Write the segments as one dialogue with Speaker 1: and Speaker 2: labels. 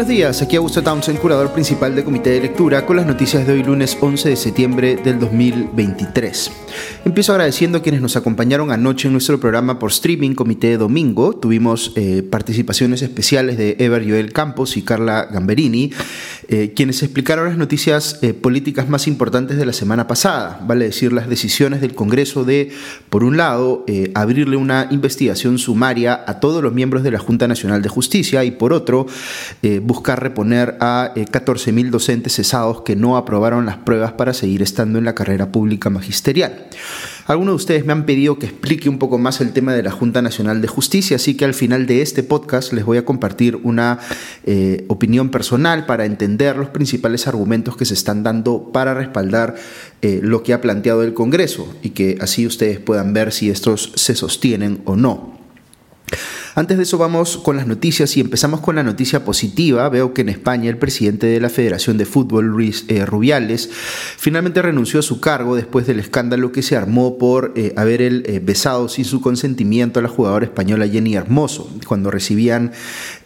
Speaker 1: Buenos días, aquí Augusto Townsend, curador principal del Comité de Lectura, con las noticias de hoy lunes 11 de septiembre del 2023. Empiezo agradeciendo a quienes nos acompañaron anoche en nuestro programa por streaming Comité de Domingo. Tuvimos eh, participaciones especiales de Ever Joel Campos y Carla Gamberini, eh, quienes explicaron las noticias eh, políticas más importantes de la semana pasada, vale decir las decisiones del Congreso de, por un lado, abrirle una investigación sumaria a todos los miembros de la Junta Nacional de Justicia y por otro, buscar reponer a 14.000 eh, docentes cesados que no aprobaron las pruebas para seguir estando en la carrera pública magisterial. Algunos de ustedes me han pedido que explique un poco más el tema de la Junta Nacional de Justicia, así que al final de este podcast les voy a compartir una eh, opinión personal para entender los principales argumentos que se están dando para respaldar eh, lo que ha planteado el Congreso y que así ustedes puedan ver si estos se sostienen o no. Antes de eso vamos con las noticias y empezamos con la noticia positiva. Veo que en España el presidente de la Federación de Fútbol, Luis eh, Rubiales, finalmente renunció a su cargo después del escándalo que se armó por eh, haber él eh, besado sin su consentimiento a la jugadora española Jenny Hermoso cuando recibían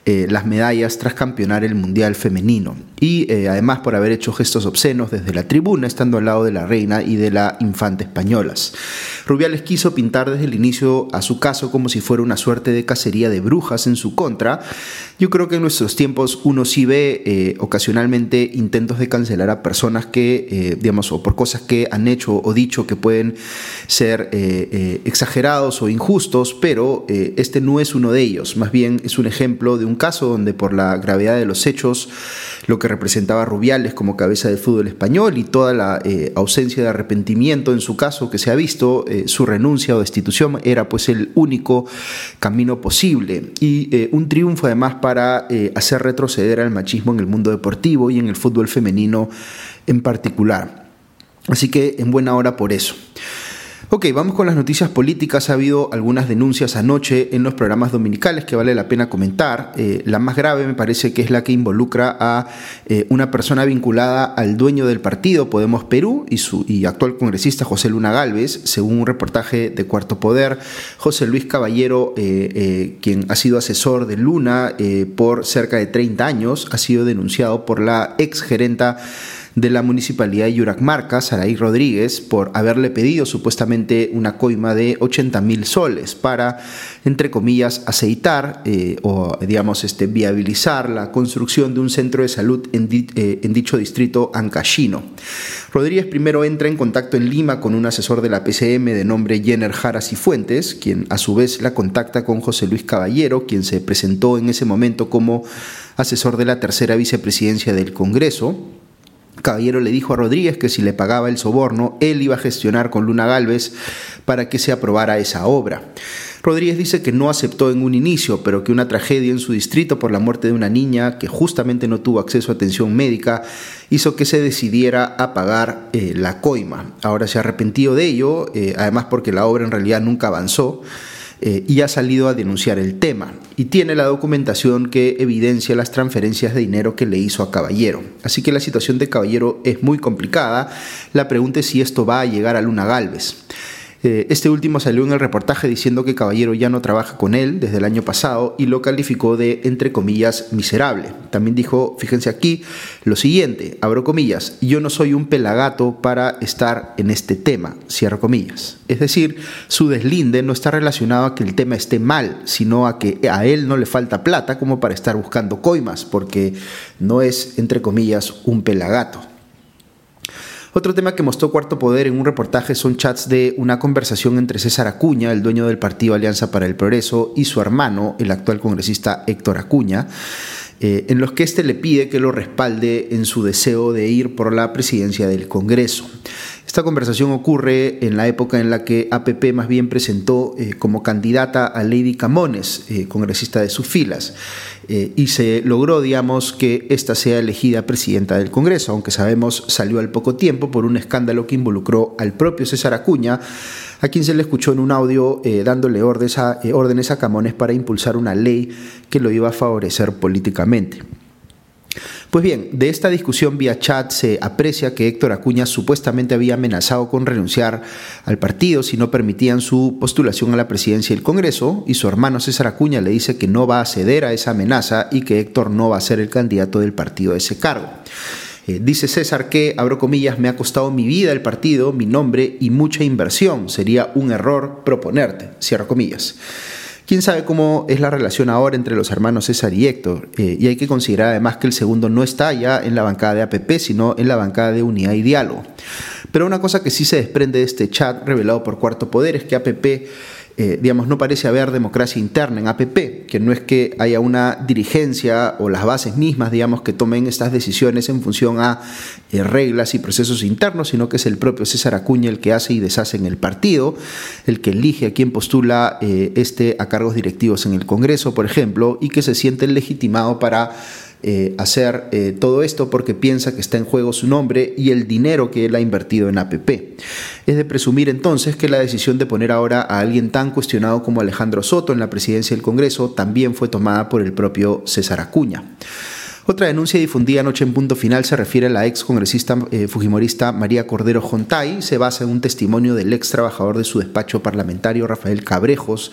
Speaker 1: las medallas tras campeonar el Mundial Femenino. Y además por haber hecho gestos obscenos desde la tribuna, estando al lado de la reina y de la infanta españolas. Rubiales quiso pintar desde el inicio a su caso como si fuera una suerte de cacería de brujas en su contra. Yo creo que en nuestros tiempos uno sí ve eh, ocasionalmente intentos de cancelar a personas que, eh, digamos, o por cosas que han hecho o dicho que pueden ser eh, exagerados o injustos, pero este no es uno de ellos. Más bien es un ejemplo de un caso donde por la gravedad de los hechos, lo que representaba Rubiales como cabeza del fútbol español y toda la ausencia de arrepentimiento en su caso que se ha visto, eh, su renuncia o destitución era pues el único camino posible y eh, un triunfo además para eh, hacer retroceder al machismo en el mundo deportivo y en el fútbol femenino en particular. Así que en buena hora por eso. Ok, vamos con las noticias políticas. Ha habido algunas denuncias anoche en los programas dominicales que vale la pena comentar. Eh, la más grave me parece que es la que involucra a eh, una persona vinculada al dueño del partido Podemos Perú y su y actual congresista José Luna Galvez, según un reportaje de Cuarto Poder. José Luis Caballero, eh, quien ha sido asesor de Luna por cerca de 30 años, ha sido denunciado por la ex gerenta de la municipalidad de Yuracmarca, Saraí Rodríguez, por haberle pedido supuestamente una coima de 80 mil soles para, entre comillas, aceitar eh, o, digamos, este, viabilizar la construcción de un centro de salud en, eh, dicho distrito ancashino. Rodríguez primero entra en contacto en Lima con un asesor de la PCM de nombre Jenner Jaras y Fuentes, quien a su vez la contacta con José Luis Caballero, quien se presentó en ese momento como asesor de la tercera vicepresidencia del Congreso. Caballero le dijo a Rodríguez que si le pagaba el soborno, él iba a gestionar con Luna Galvez para que se aprobara esa obra. Rodríguez dice que no aceptó en un inicio, pero que una tragedia en su distrito por la muerte de una niña que justamente no tuvo acceso a atención médica hizo que se decidiera a pagar eh, la coima. Ahora se ha arrepentido de ello, eh, además porque la obra en realidad nunca avanzó. Eh, y ha salido a denunciar el tema y tiene la documentación que evidencia las transferencias de dinero que le hizo a Caballero. Así que la situación de Caballero es muy complicada. La pregunta es si esto va a llegar a Luna Galvez. Eh, este último salió en el reportaje diciendo que Caballero ya no trabaja con él desde el año pasado y lo calificó de, entre comillas, miserable. También dijo, fíjense aquí, lo siguiente, abro comillas, yo no soy un pelagato para estar en este tema, cierro comillas. Es decir, su deslinde no está relacionado a que el tema esté mal, sino a que a él no le falta plata como para estar buscando coimas, porque no es, entre comillas, un pelagato. Otro tema que mostró Cuarto Poder en un reportaje son chats de una conversación entre César Acuña, el dueño del partido Alianza para el Progreso, y su hermano, el actual congresista Héctor Acuña. Eh, en los que éste le pide que lo respalde en su deseo de ir por la presidencia del Congreso. Esta conversación ocurre en la época en la que APP más bien presentó eh, como candidata a Lady Camones, eh, congresista de sus filas, y se logró, digamos, que ésta sea elegida presidenta del Congreso, aunque sabemos salió al poco tiempo por un escándalo que involucró al propio César Acuña, a quien se le escuchó en un audio dándole órdenes a, órdenes a Camones para impulsar una ley que lo iba a favorecer políticamente. Pues bien, de esta discusión vía chat se aprecia que Héctor Acuña supuestamente había amenazado con renunciar al partido si no permitían su postulación a la presidencia del Congreso y su hermano César Acuña le dice que no va a ceder a esa amenaza y que Héctor no va a ser el candidato del partido a ese cargo. Eh, dice César que, abro comillas, me ha costado mi vida el partido, mi nombre y mucha inversión. Sería un error proponerte, cierro comillas. Quién sabe cómo es la relación ahora entre los hermanos César y Héctor. Eh, y hay que considerar además que el segundo no está ya en la bancada de APP, sino en la bancada de Unidad y Diálogo. Pero una cosa que sí se desprende de este chat revelado por Cuarto Poder es que APP eh, digamos, no parece haber democracia interna en APP, que no es que haya una dirigencia o las bases mismas, digamos, que tomen estas decisiones en función a eh, reglas y procesos internos, sino que es el propio César Acuña el que hace y deshace en el partido, el que elige a quien postula eh, este a cargos directivos en el Congreso, por ejemplo, y que se siente legitimado para eh, hacer eh, todo esto porque piensa que está en juego su nombre y el dinero que él ha invertido en APP. Es de presumir entonces que la decisión de poner ahora a alguien tan cuestionado como Alejandro Soto en la presidencia del Congreso también fue tomada por el propio César Acuña. Otra denuncia difundida anoche en punto final se refiere a la ex congresista eh, fujimorista María Cordero Jontay. Se basa en un testimonio del ex trabajador de su despacho parlamentario, Rafael Cabrejos,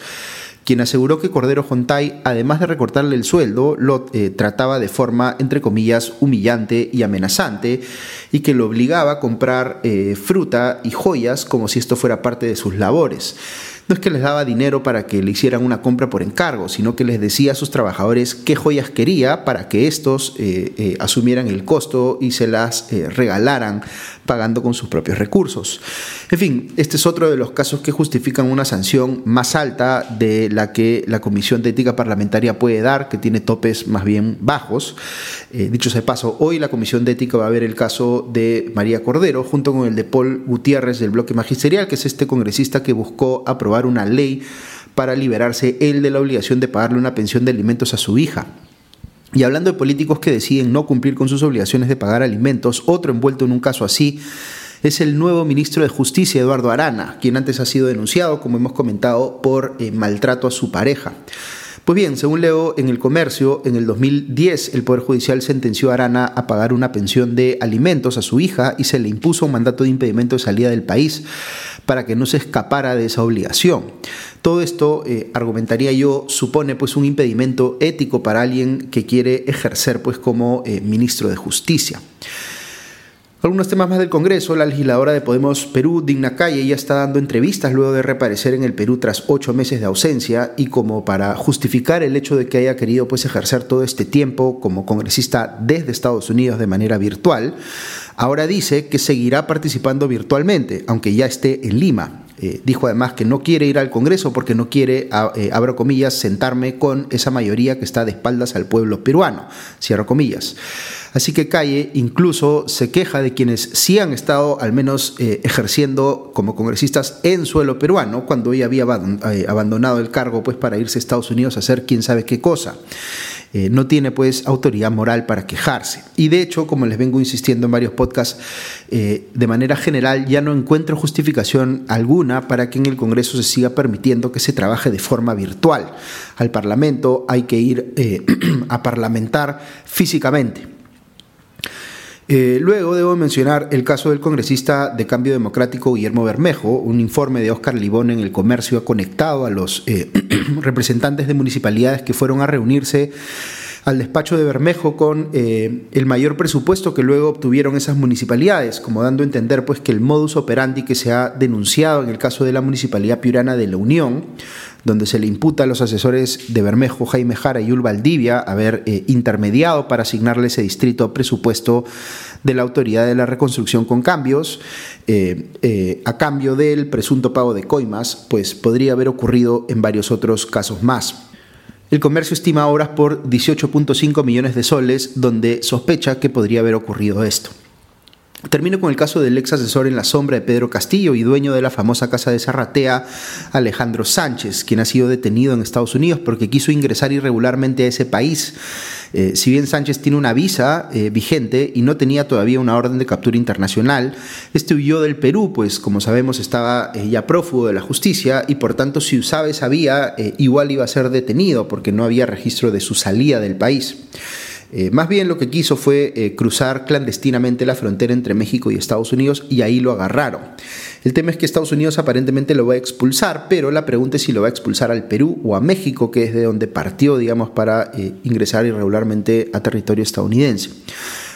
Speaker 1: quien aseguró que Cordero Jontay, además de recortarle el sueldo, lo eh, trataba de forma, entre comillas, humillante y amenazante, y que lo obligaba a comprar eh, fruta y joyas como si esto fuera parte de sus labores. No es que les daba dinero para que le hicieran una compra por encargo, sino que les decía a sus trabajadores qué joyas quería para que estos eh, asumieran el costo y se las regalaran pagando con sus propios recursos. En fin, este es otro de los casos que justifican una sanción más alta de la que la Comisión de Ética Parlamentaria puede dar, que tiene topes más bien bajos. Eh, dicho sea paso, hoy la Comisión de Ética va a ver el caso de María Cordero, junto con el de Paul Gutiérrez del bloque magisterial, que es este congresista que buscó aprobar una ley para liberarse él de la obligación de pagarle una pensión de alimentos a su hija. Y hablando de políticos que deciden no cumplir con sus obligaciones de pagar alimentos, otro envuelto en un caso así es el nuevo ministro de Justicia, Eduardo Arana, quien antes ha sido denunciado, como hemos comentado, por eh, maltrato a su pareja. Pues bien, según leo en el comercio, en el 2010 el Poder Judicial sentenció a Arana a pagar una pensión de alimentos a su hija y se le impuso un mandato de impedimento de salida del país para que no se escapara de esa obligación. Todo esto, eh, argumentaría yo, supone pues un impedimento ético para alguien que quiere ejercer pues como eh, ministro de Justicia. Algunos temas más del Congreso, la legisladora de Podemos Perú, Digna Calle, ya está dando entrevistas luego de reaparecer en el Perú tras ocho meses de ausencia y como para justificar el hecho de que haya querido pues, ejercer todo este tiempo como congresista desde Estados Unidos de manera virtual, ahora dice que seguirá participando virtualmente, aunque ya esté en Lima. Eh, dijo además que no quiere ir al Congreso porque no quiere, eh, abro comillas, sentarme con esa mayoría que está de espaldas al pueblo peruano, cierro comillas. Así que Calle incluso se queja de quienes sí han estado al menos eh, ejerciendo como congresistas en suelo peruano, cuando ella había abandonado el cargo pues, para irse a Estados Unidos a hacer quién sabe qué cosa. Eh, no tiene pues autoridad moral para quejarse. Y de hecho, como les vengo insistiendo en varios podcasts, de manera general ya no encuentro justificación alguna para que en el Congreso se siga permitiendo que se trabaje de forma virtual. Al Parlamento hay que ir a parlamentar físicamente. Eh, luego debo mencionar el caso del congresista de Cambio Democrático Guillermo Bermejo. Un informe de Oscar Libón en el comercio ha conectado a los eh, representantes de municipalidades que fueron a reunirse al despacho de Bermejo con eh, el mayor presupuesto que luego obtuvieron esas municipalidades, como dando a entender pues que el modus operandi que se ha denunciado en el caso de la municipalidad piurana de La Unión donde se le imputa a los asesores de Bermejo, Jaime Jara y Ul Valdivia haber eh, intermediado para asignarle ese distrito presupuesto de la Autoridad de la Reconstrucción con cambios, eh, eh, a cambio del presunto pago de coimas, pues podría haber ocurrido en varios otros casos más. El comercio estima obras por 18.5 millones de soles, donde sospecha que podría haber ocurrido esto. Termino con el caso del ex asesor en la sombra de Pedro Castillo y dueño de la famosa casa de Zarratea, Alejandro Sánchez, quien ha sido detenido en Estados Unidos porque quiso ingresar irregularmente a ese país. Eh, si bien Sánchez tiene una visa eh, vigente y no tenía todavía una orden de captura internacional, este huyó del Perú, pues como sabemos estaba eh, ya prófugo de la justicia y por tanto si usaba esa vía igual iba a ser detenido porque no había registro de su salida del país. Eh, más bien lo que quiso fue eh, cruzar clandestinamente la frontera entre México y Estados Unidos y ahí lo agarraron. El tema es que Estados Unidos aparentemente lo va a expulsar, pero la pregunta es si lo va a expulsar al Perú o a México, que es de donde partió, digamos, para eh, ingresar irregularmente a territorio estadounidense.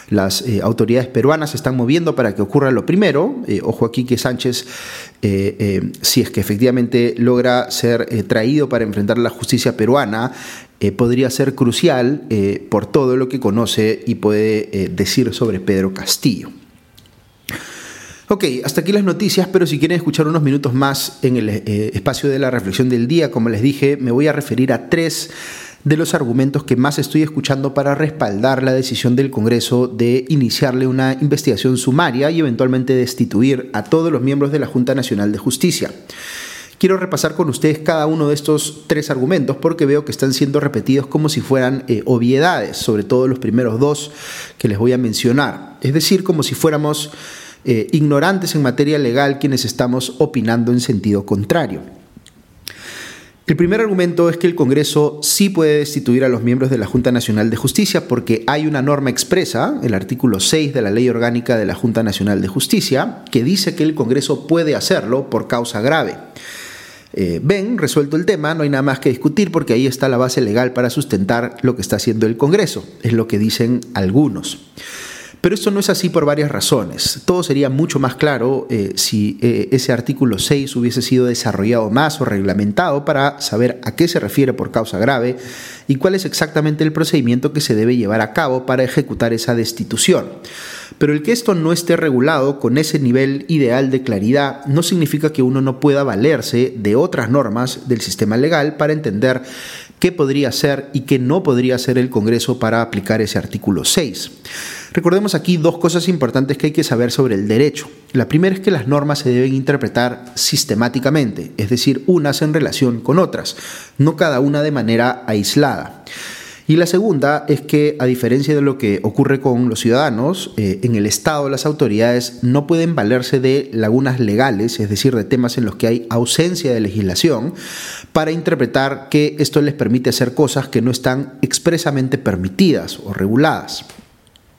Speaker 1: Las autoridades peruanas están moviendo para que ocurra lo primero. ojo aquí que Sánchez, si es que efectivamente logra ser traído para enfrentar la justicia peruana, eh, podría ser crucial eh, por todo lo que conoce y puede eh, decir sobre Pedro Castillo. Ok, hasta aquí las noticias, pero si quieren escuchar unos minutos más en el espacio de la reflexión del día, como les dije, me voy a referir a tres de los argumentos que más estoy escuchando para respaldar la decisión del Congreso de iniciarle una investigación sumaria y eventualmente destituir a todos los miembros de la Junta Nacional de Justicia. Quiero repasar con ustedes cada uno de estos tres argumentos porque veo que están siendo repetidos como si fueran eh, obviedades, sobre todo los primeros dos que les voy a mencionar. Es decir, como si fuéramos eh, ignorantes en materia legal quienes estamos opinando en sentido contrario. El primer argumento es que el Congreso sí puede destituir a los miembros de la Junta Nacional de Justicia porque hay una norma expresa, el artículo 6 de la Ley Orgánica de la Junta Nacional de Justicia, que dice que el Congreso puede hacerlo por causa grave. Eh, ven, resuelto el tema, no hay nada más que discutir porque ahí está la base legal para sustentar lo que está haciendo el Congreso, es lo que dicen algunos. Pero esto no es así por varias razones. Todo sería mucho más claro eh, si eh, ese artículo 6 hubiese sido desarrollado más o reglamentado para saber a qué se refiere por causa grave y cuál es exactamente el procedimiento que se debe llevar a cabo para ejecutar esa destitución. Pero el que esto no esté regulado con ese nivel ideal de claridad no significa que uno no pueda valerse de otras normas del sistema legal para entender qué podría ser y qué no podría ser el Congreso para aplicar ese artículo 6. Recordemos aquí dos cosas importantes que hay que saber sobre el derecho. La primera es que las normas se deben interpretar sistemáticamente, es decir, unas en relación con otras, no cada una de manera aislada. Y la segunda es que, a diferencia de lo que ocurre con los ciudadanos, eh, en el Estado las autoridades no pueden valerse de lagunas legales, es decir, de temas en los que hay ausencia de legislación, para interpretar que esto les permite hacer cosas que no están expresamente permitidas o reguladas.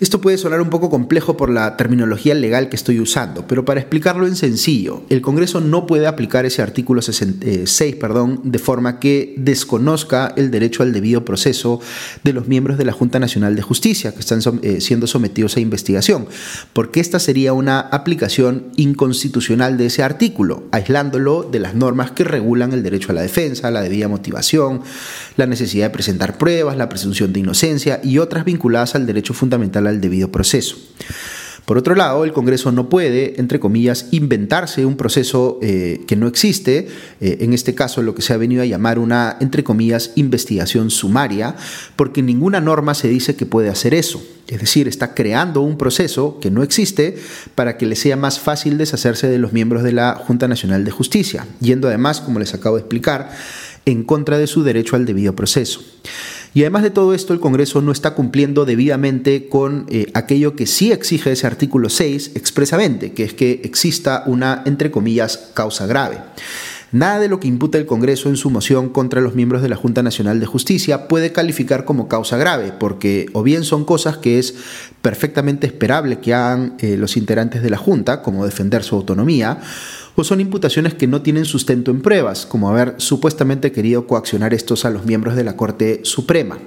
Speaker 1: Esto puede sonar un poco complejo por la terminología legal que estoy usando, pero para explicarlo en sencillo, el Congreso no puede aplicar ese artículo 6 eh, perdón, de forma que desconozca el derecho al debido proceso de los miembros de la Junta Nacional de Justicia que están eh, siendo sometidos a investigación, porque esta sería una aplicación inconstitucional de ese artículo, aislándolo de las normas que regulan el derecho a la defensa, la debida motivación, la necesidad de presentar pruebas, la presunción de inocencia y otras vinculadas al derecho fundamental al debido proceso. Por otro lado, el Congreso no puede, entre comillas, inventarse un proceso eh, que no existe, eh, en este caso lo que se ha venido a llamar una, entre comillas, investigación sumaria, porque ninguna norma se dice que puede hacer eso. Es decir, está creando un proceso que no existe para que le sea más fácil deshacerse de los miembros de la Junta Nacional de Justicia, yendo además, como les acabo de explicar, en contra de su derecho al debido proceso. Y además de todo esto, el Congreso no está cumpliendo debidamente con eh, aquello que sí exige ese artículo 6 expresamente, que es que exista una, entre comillas, causa grave. Nada de lo que imputa el Congreso en su moción contra los miembros de la Junta Nacional de Justicia puede calificar como causa grave, porque o bien son cosas que es perfectamente esperable que hagan eh, los integrantes de la Junta, como defender su autonomía, o son imputaciones que no tienen sustento en pruebas, como haber supuestamente querido coaccionar estos a los miembros de la Corte Suprema.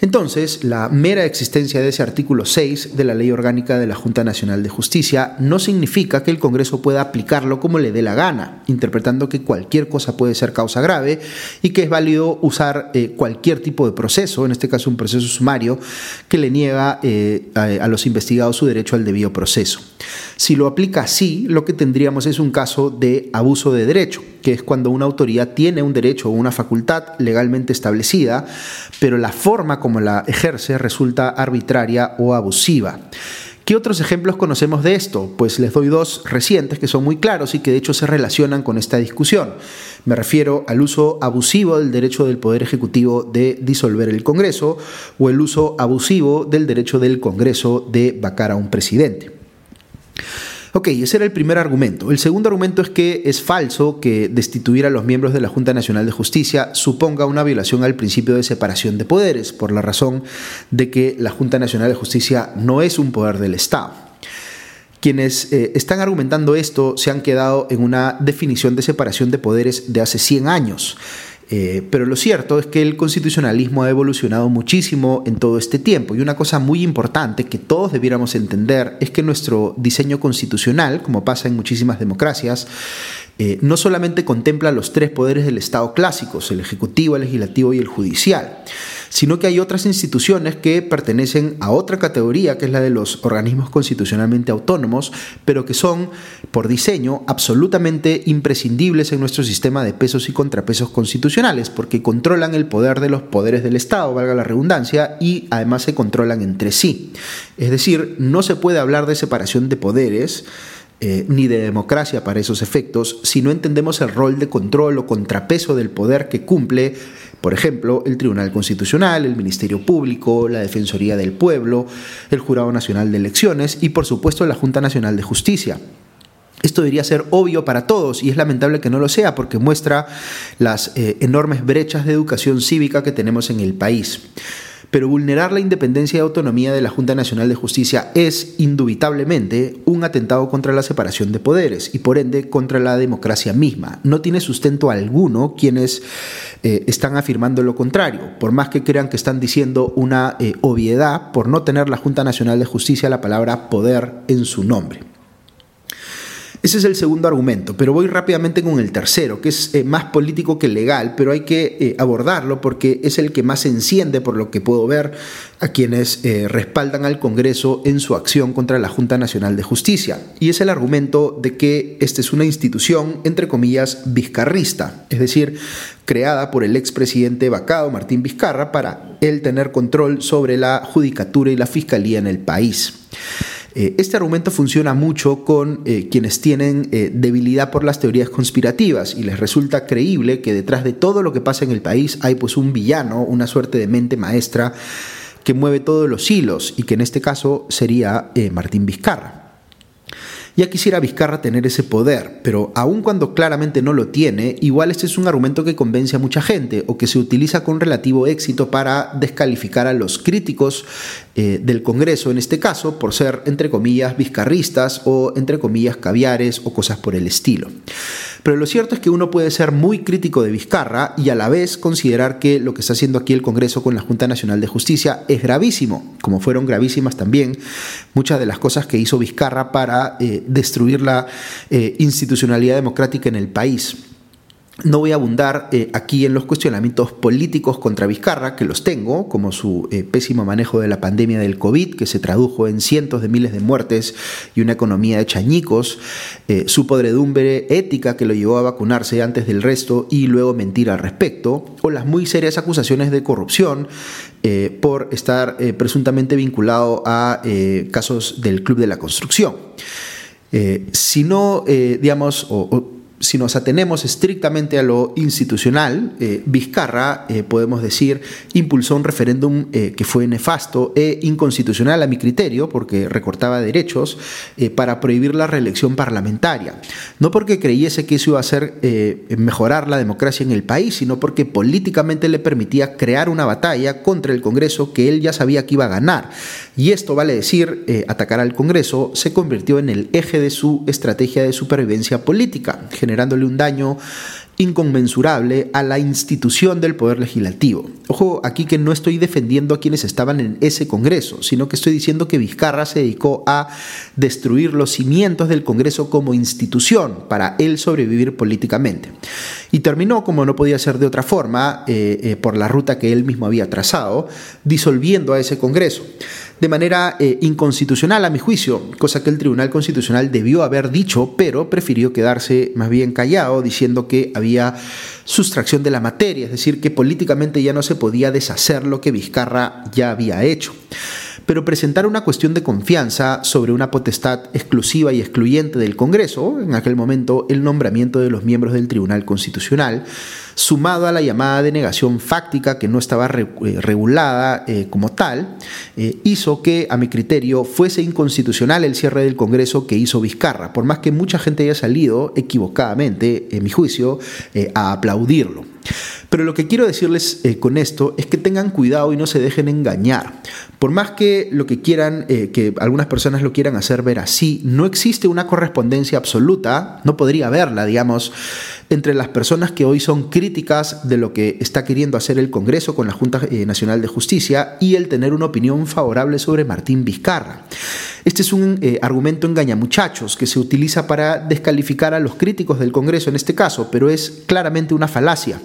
Speaker 1: Entonces, la mera existencia de ese artículo 6 de la Ley Orgánica de la Junta Nacional de Justicia no significa que el Congreso pueda aplicarlo como le dé la gana, interpretando que cualquier cosa puede ser causa grave y que es válido usar eh, cualquier tipo de proceso, en este caso un proceso sumario, que le niega eh, a, los investigados su derecho al debido proceso. Si lo aplica así, lo que tendríamos es un caso de abuso de derecho, que es cuando una autoridad tiene un derecho o una facultad legalmente establecida, pero la forma como la ejerce resulta arbitraria o abusiva. ¿Qué otros ejemplos conocemos de esto? Pues les doy dos recientes que son muy claros y que de hecho se relacionan con esta discusión. Me refiero al uso abusivo del derecho del Poder Ejecutivo de disolver el Congreso o el uso abusivo del derecho del Congreso de vacar a un presidente. Ok, ese era el primer argumento. El segundo argumento es que es falso que destituir a los miembros de la Junta Nacional de Justicia suponga una violación al principio de separación de poderes, por la razón de que la Junta Nacional de Justicia no es un poder del Estado. Quienes eh, están argumentando esto se han quedado en una definición de separación de poderes de hace 100 años. Eh, pero lo cierto es que el constitucionalismo ha evolucionado muchísimo en todo este tiempo. Y una cosa muy importante que todos debiéramos entender es que nuestro diseño constitucional, como pasa en muchísimas democracias, eh, no solamente contempla los tres poderes del Estado clásicos, el Ejecutivo, el Legislativo y el Judicial, sino que hay otras instituciones que pertenecen a otra categoría, que es la de los organismos constitucionalmente autónomos, pero que son, por diseño, absolutamente imprescindibles en nuestro sistema de pesos y contrapesos constitucionales, porque controlan el poder de los poderes del Estado, valga la redundancia, y además se controlan entre sí. Es decir, no se puede hablar de separación de poderes, eh, ni de democracia para esos efectos si no entendemos el rol de control o contrapeso del poder que cumple, por ejemplo, el Tribunal Constitucional, el Ministerio Público, la Defensoría del Pueblo, el Jurado Nacional de Elecciones y, por supuesto, la Junta Nacional de Justicia. Esto debería ser obvio para todos y es lamentable que no lo sea porque muestra las eh, enormes brechas de educación cívica que tenemos en el país pero vulnerar la independencia y autonomía de la Junta Nacional de Justicia es, indubitablemente, un atentado contra la separación de poderes y por ende contra la democracia misma. No tiene sustento alguno quienes eh, están afirmando lo contrario, por más que crean que están diciendo una eh, obviedad por no tener la Junta Nacional de Justicia la palabra poder en su nombre. Ese es el segundo argumento, pero voy rápidamente con el tercero, que es eh, más político que legal, pero hay que eh, abordarlo porque es el que más enciende, por lo que puedo ver, a quienes eh, respaldan al Congreso en su acción contra la Junta Nacional de Justicia. Y es el argumento de que esta es una institución, entre comillas, vizcarrista, es decir, creada por el expresidente vacado Martín Vizcarra para él tener control sobre la judicatura y la fiscalía en el país. Eh, este argumento funciona mucho con eh, quienes tienen eh, debilidad por las teorías conspirativas y les resulta creíble que detrás de todo lo que pasa en el país hay pues un villano, una suerte de mente maestra que mueve todos los hilos y que en este caso sería Martín Vizcarra. Ya quisiera Vizcarra tener ese poder, pero aun cuando claramente no lo tiene, igual este es un argumento que convence a mucha gente o que se utiliza con relativo éxito para descalificar a los críticos eh, del Congreso, en este caso, por ser, entre comillas, vizcarristas o, entre comillas, caviares o cosas por el estilo. Pero lo cierto es que uno puede ser muy crítico de Vizcarra y a la vez considerar que lo que está haciendo aquí el Congreso con la Junta Nacional de Justicia es gravísimo, como fueron gravísimas también muchas de las cosas que hizo Vizcarra para eh, destruir la eh, institucionalidad democrática en el país. No voy a abundar eh, aquí en los cuestionamientos políticos contra Vizcarra, que los tengo, como su eh, pésimo manejo de la pandemia del COVID, que se tradujo en cientos de miles de muertes y una economía de chañicos, eh, su podredumbre ética que lo llevó a vacunarse antes del resto y luego mentir al respecto, o las muy serias acusaciones de corrupción por estar presuntamente vinculado a casos del Club de la Construcción. si no, digamos, o si nos atenemos estrictamente a lo institucional, eh, Vizcarra, eh, podemos decir, impulsó un referéndum eh, que fue nefasto e inconstitucional a mi criterio, porque recortaba derechos, para prohibir la reelección parlamentaria. No porque creyese que eso iba a hacer mejorar la democracia en el país, sino porque políticamente le permitía crear una batalla contra el Congreso que él ya sabía que iba a ganar. Y esto, vale decir, atacar al Congreso se convirtió en el eje de su estrategia de supervivencia política generándole un daño inconmensurable a la institución del poder legislativo. Ojo, aquí que no estoy defendiendo a quienes estaban en ese Congreso, sino que estoy diciendo que Vizcarra se dedicó a destruir los cimientos del Congreso como institución para él sobrevivir políticamente. Y terminó, como no podía ser de otra forma, eh, eh, por la ruta que él mismo había trazado, disolviendo a ese Congreso de manera eh, inconstitucional a mi juicio, cosa que el Tribunal Constitucional debió haber dicho, pero prefirió quedarse más bien callado diciendo que había sustracción de la materia, es decir, que políticamente ya no se podía deshacer lo que Vizcarra ya había hecho. Pero presentar una cuestión de confianza sobre una potestad exclusiva y excluyente del Congreso, en aquel momento el nombramiento de los miembros del Tribunal Constitucional, sumado a la llamada denegación fáctica que no estaba eh, regulada eh, como tal, eh, hizo que, a mi criterio, fuese inconstitucional el cierre del Congreso que hizo Vizcarra, por más que mucha gente haya salido equivocadamente, en mi juicio, a aplaudirlo. Pero lo que quiero decirles con esto es que tengan cuidado y no se dejen engañar. Por más que lo que quieran, que algunas personas lo quieran hacer ver así, no existe una correspondencia absoluta, no podría haberla, digamos, entre las personas que hoy son críticas de lo que está queriendo hacer el Congreso con la Junta eh, Nacional de Justicia y el tener una opinión favorable sobre Martín Vizcarra. Este es un eh, argumento engañamuchachos que se utiliza para descalificar a los críticos del Congreso en este caso, pero es claramente una falacia.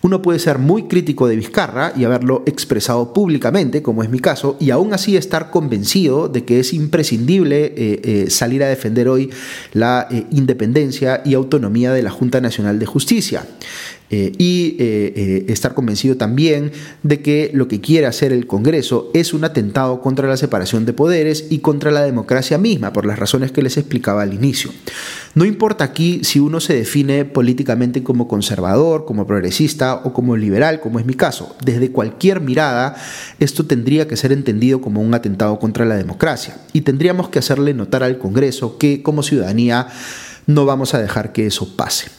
Speaker 1: Uno puede ser muy crítico de Vizcarra y haberlo expresado públicamente, como es mi caso, y aún así estar convencido de que es imprescindible eh, eh, salir a defender hoy la independencia y autonomía de la Junta Nacional de Justicia. Eh, y eh, eh, estar convencido también de que lo que quiere hacer el Congreso es un atentado contra la separación de poderes y contra la democracia misma, por las razones que les explicaba al inicio. No importa aquí si uno se define políticamente como conservador, como progresista o como liberal, como es mi caso. Desde cualquier mirada, esto tendría que ser entendido como un atentado contra la democracia y tendríamos que hacerle notar al Congreso que como ciudadanía no vamos a dejar que eso pase.